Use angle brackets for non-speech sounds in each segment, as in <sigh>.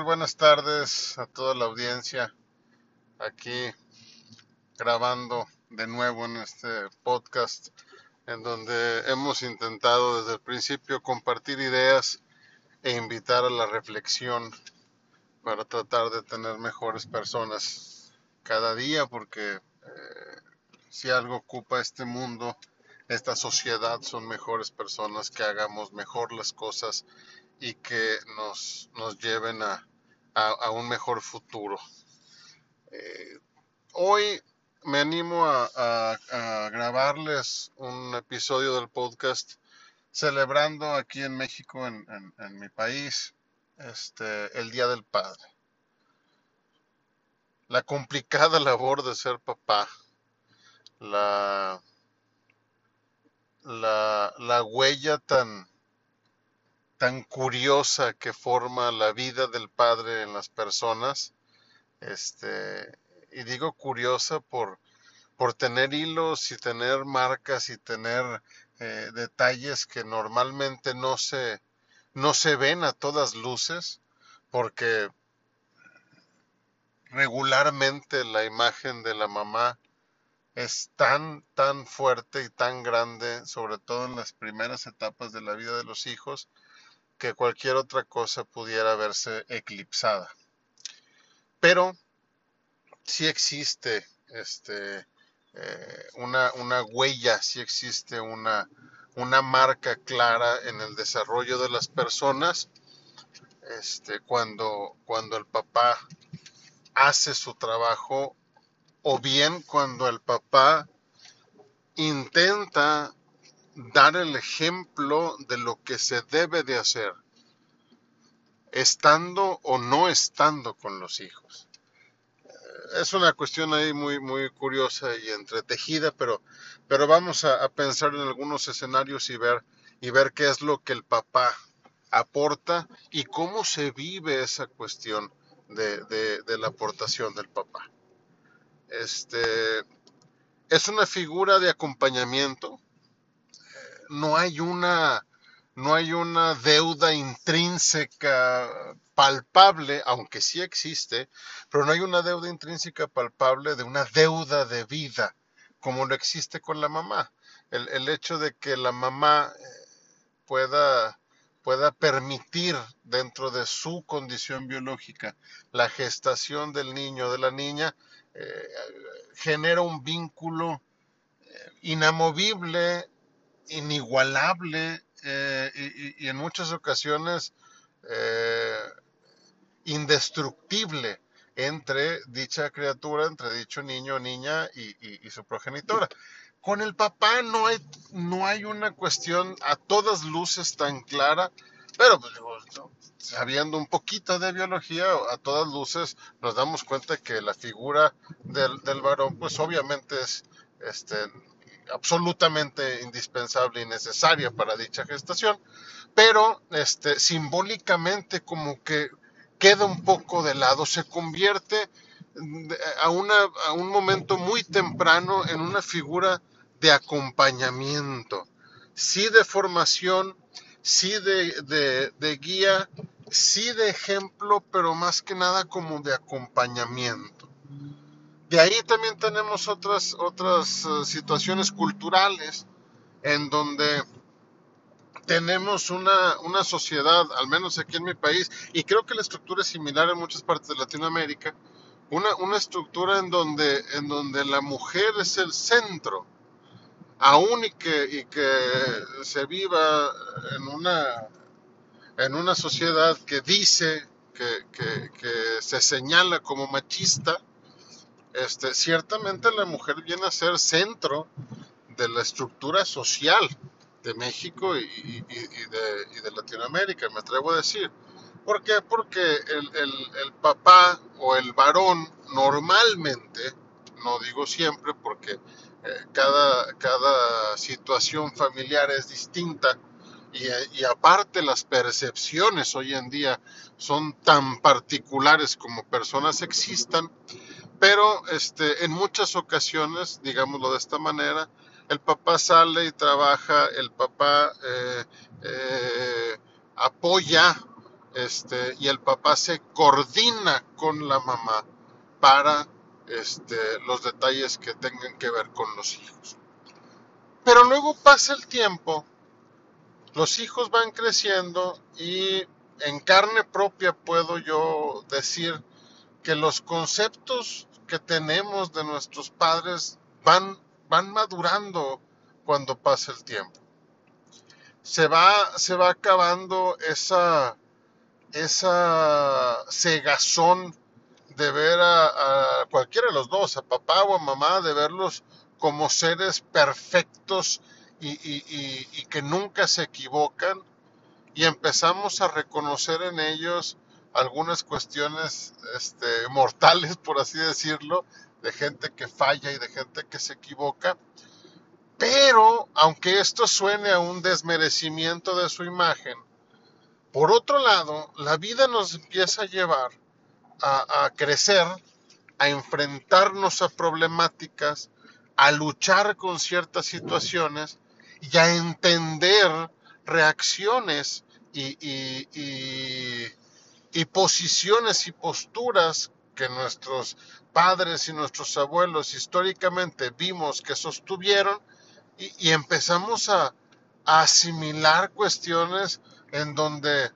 ¿Qué tal? Buenas tardes a toda la audiencia. Aquí grabando de nuevo en este podcast en donde hemos intentado desde el principio compartir ideas e invitar a la reflexión para tratar de tener mejores personas cada día porque eh, si algo ocupa este mundo, esta sociedad son mejores personas que hagamos mejor las cosas y que nos, nos lleven a, a, un mejor futuro. Eh, hoy me animo a, grabarles un episodio del podcast celebrando aquí en México, en, en, mi país, este, el Día del Padre. La complicada <laughs> labor de ser papá, la, la, la huella tan, tan curiosa que forma la vida del Padre en las personas. Este, y digo curiosa por, por tener hilos y tener marcas y tener eh, detalles que normalmente no se, no se ven a todas luces, porque regularmente la imagen de la mamá es tan, tan fuerte y tan grande, sobre todo en las primeras etapas de la vida de los hijos, que cualquier otra cosa pudiera verse eclipsada. Pero sí existe este, eh, una, una, huella, sí existe una, una marca clara en el desarrollo de las personas este, cuando, cuando el papá hace su trabajo o bien cuando el papá intenta dar el ejemplo de lo que se debe de hacer, estando o no estando con los hijos. Eh, es una cuestión ahí muy, muy curiosa y entretejida, pero, pero vamos a, pensar en algunos escenarios y ver, y ver qué es lo que el papá aporta y cómo se vive esa cuestión de, de la aportación del papá. Este, es una figura de acompañamiento, no hay una, no hay una deuda intrínseca palpable, aunque sí existe, pero no hay una deuda intrínseca palpable de una deuda de vida, como lo existe con la mamá. El, el hecho de que la mamá eh, pueda, pueda permitir dentro de su condición biológica la gestación del niño o de la niña, eh, genera un vínculo eh, inamovible inigualable eh, y, en muchas ocasiones eh, indestructible entre dicha criatura, entre dicho niño o niña y, su progenitora. Con el papá no hay, no hay una cuestión a todas luces tan clara, pero pues, sabiendo un poquito de biología, a todas luces nos damos cuenta que la figura del, del varón, pues obviamente es este, absolutamente indispensable y necesaria para dicha gestación, pero este, simbólicamente como que queda un poco de lado, se convierte a, una, a un momento muy temprano en una figura de acompañamiento, sí de formación, sí de, de guía, sí de ejemplo, pero más que nada como de acompañamiento. De ahí también tenemos otras, otras eh, situaciones culturales en donde tenemos una, una, sociedad, al menos aquí en mi país, y creo que la estructura es similar en muchas partes de Latinoamérica, una, una estructura en donde, en donde la mujer es el centro, aún y que, y que se viva en una, en una sociedad que dice que, que, que se señala como machista, este, ciertamente la mujer viene a ser centro de la estructura social de México y, de, Latinoamérica, me atrevo a decir. ¿Por qué? Porque el, papá o el varón normalmente, no digo siempre porque eh, cada, cada situación familiar es distinta, y, y, aparte las percepciones hoy en día son tan particulares como personas existan, pero este, en muchas ocasiones, digámoslo de esta manera, el papá sale y trabaja, el papá eh, eh, apoya este, y el papá se coordina con la mamá para este, los detalles que tengan que ver con los hijos. Pero luego pasa el tiempo, los hijos van creciendo y en carne propia puedo yo decir que los conceptos que tenemos de nuestros padres van, van madurando cuando pasa el tiempo. Se va, se va acabando esa, esa cegazón de ver a, cualquiera de los dos, a papá o a mamá, de verlos como seres perfectos y, y, que nunca se equivocan y empezamos a reconocer en ellos algunas cuestiones este, mortales, por así decirlo, de gente que falla y de gente que se equivoca. Pero, aunque esto suene a un desmerecimiento de su imagen, por otro lado, la vida nos empieza a llevar a, crecer, a enfrentarnos a problemáticas, a luchar con ciertas situaciones y a entender reacciones y, y, posiciones y posturas que nuestros padres y nuestros abuelos históricamente vimos que sostuvieron y, empezamos a asimilar cuestiones en donde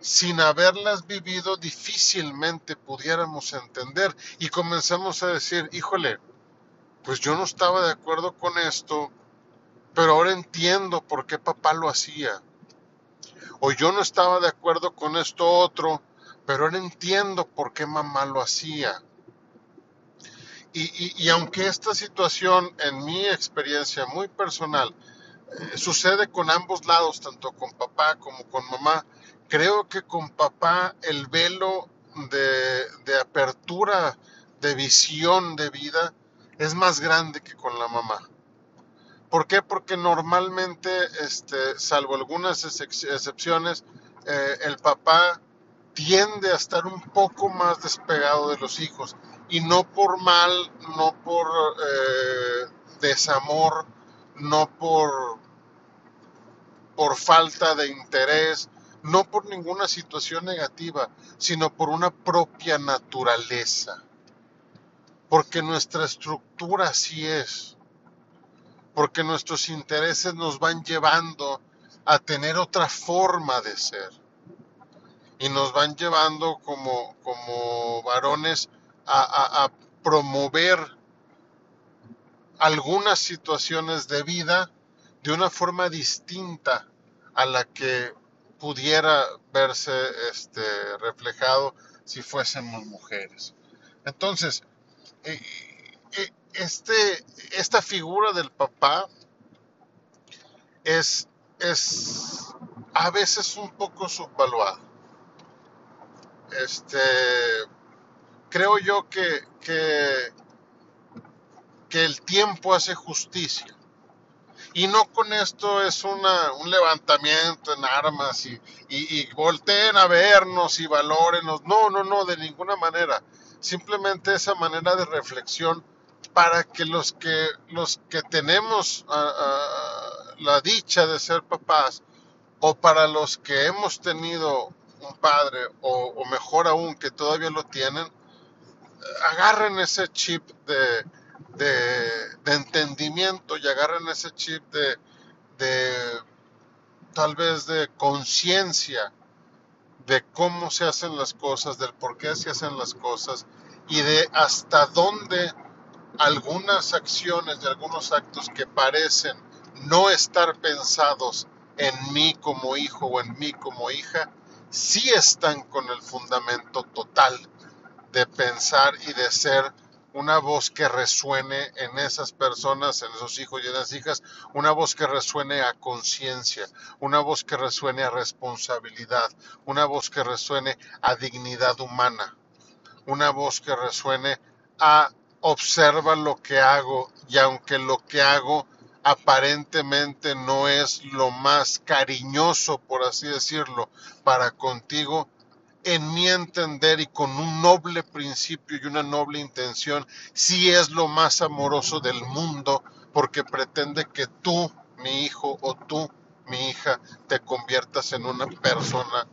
sin haberlas vivido difícilmente pudiéramos entender y comenzamos a decir, híjole, pues yo no estaba de acuerdo con esto, pero ahora entiendo por qué papá lo hacía. O yo no estaba de acuerdo con esto otro, pero ahora entiendo por qué mamá lo hacía. Y, aunque esta situación, en mi experiencia muy personal, eh, sucede con ambos lados, tanto con papá como con mamá, creo que con papá el velo de, apertura, de visión de vida, es más grande que con la mamá. ¿Por qué? Porque normalmente, este, salvo algunas excepciones, eh, el papá tiende a estar un poco más despegado de los hijos. Y no por mal, no por eh, desamor, no por, por falta de interés, no por ninguna situación negativa, sino por una propia naturaleza. Porque nuestra estructura así es. Porque nuestros intereses nos van llevando a tener otra forma de ser. Y nos van llevando como, como varones a, promover algunas situaciones de vida de una forma distinta a la que pudiera verse este, reflejado si fuésemos mujeres. Entonces, eh, eh, este, esta figura del papá es, es a veces un poco subvaluada. Este, creo yo que, que, que el tiempo hace justicia y no con esto es una, un levantamiento en armas y, y, volteen a vernos y valórenos. No, no, no, de ninguna manera. Simplemente esa manera de reflexión para que los que, los que tenemos la dicha de ser papás o para los que hemos tenido un padre o, o mejor aún que todavía lo tienen, agarren ese chip de de, entendimiento y agarren ese chip de, de tal vez de conciencia de cómo se hacen las cosas, del por qué se hacen las cosas y de hasta dónde algunas acciones y algunos actos que parecen no estar pensados en mí como hijo o en mí como hija, sí están con el fundamento total de pensar y de ser una voz que resuene en esas personas, en esos hijos y en esas hijas, una voz que resuene a conciencia, una voz que resuene a responsabilidad, una voz que resuene a dignidad humana, una voz que resuene a observa lo que hago y aunque lo que hago aparentemente no es lo más cariñoso, por así decirlo, para contigo, en mi entender y con un noble principio y una noble intención, sí es lo más amoroso del mundo, porque pretende que tú, mi hijo, o tú, mi hija, te conviertas en una persona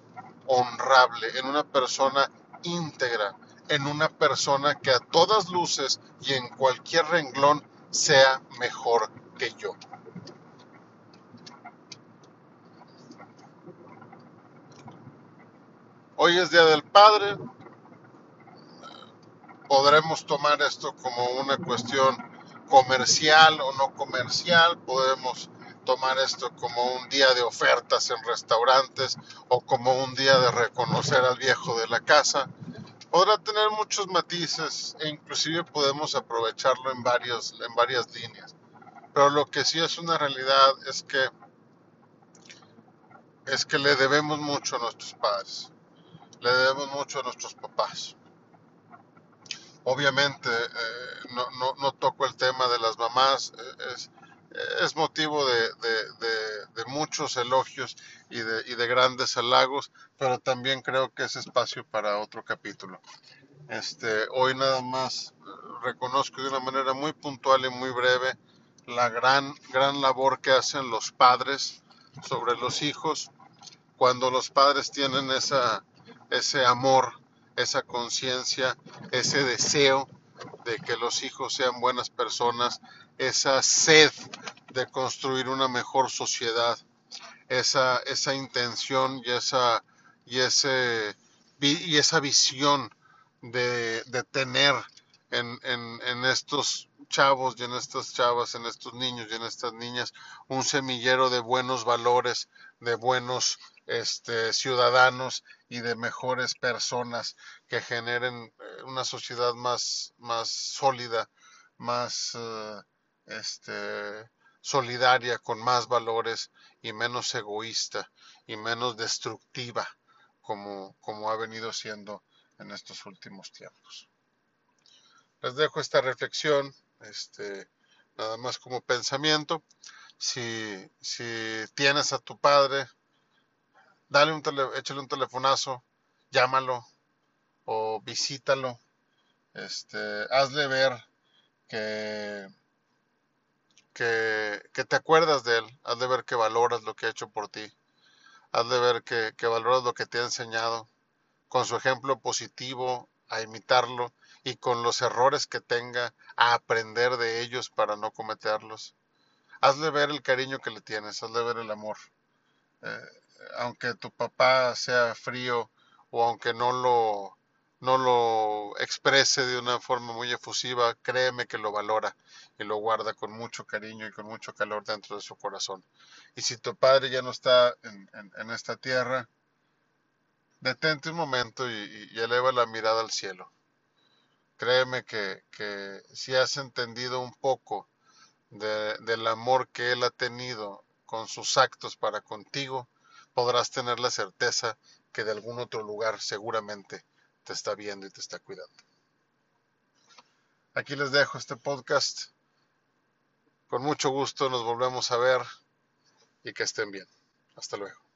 honrable, en una persona íntegra, en una persona que a todas luces y en cualquier renglón sea mejor que yo. Hoy es Día del Padre. Podremos tomar esto como una cuestión comercial o no comercial. Podemos tomar esto como un día de ofertas en restaurantes o como un día de reconocer al viejo de la casa. Podrá tener muchos matices e inclusive podemos aprovecharlo en, varios, en varias líneas. Pero lo que sí es una realidad es que es que le debemos mucho a nuestros padres le debemos mucho a nuestros papás. Obviamente eh, no, toco el tema de las mamás, eh, es, motivo de, muchos elogios y de, grandes halagos, pero también creo que es espacio para otro capítulo. Este, hoy nada más eh, reconozco de una manera muy puntual y muy breve la gran, gran labor que hacen los padres sobre los hijos cuando los padres tienen esa, ese amor, esa conciencia, ese deseo de que los hijos sean buenas personas, esa sed de construir una mejor sociedad, esa, esa intención y esa, y, ese, y esa visión de, tener en, en, en, estos chavos y en estas chavas, en estos niños y en estas niñas, un semillero de buenos valores, de buenos este, ciudadanos y de mejores personas que generen eh, una sociedad más, más sólida, más eh, este, solidaria, con más valores y menos egoísta y menos destructiva como, como ha venido siendo en estos últimos tiempos. Les dejo esta reflexión, este, nada más como pensamiento. Si, si tienes a tu padre, dale un tele, échale un telefonazo, llámalo o visítalo, este, hazle ver que, que, te acuerdas de él, hazle ver que valoras lo que ha hecho por ti, hazle ver que, que valoras lo que te ha enseñado, con su ejemplo positivo, a imitarlo y con los errores que tenga, a aprender de ellos para no cometerlos. Hazle ver el cariño que le tienes, hazle ver el amor. Eh, aunque tu papá sea frío o aunque no lo, no lo exprese de una forma muy efusiva, créeme que lo valora y lo guarda con mucho cariño y con mucho calor dentro de su corazón. Y si tu padre ya no está en, esta tierra, detente un momento y, eleva la mirada al cielo. Créeme que, si has entendido un poco del amor que Él ha tenido con sus actos para contigo, podrás tener la certeza que de algún otro lugar seguramente te está viendo y te está cuidando. Aquí les dejo este podcast. Con mucho gusto nos volvemos a ver y que estén bien. Hasta luego.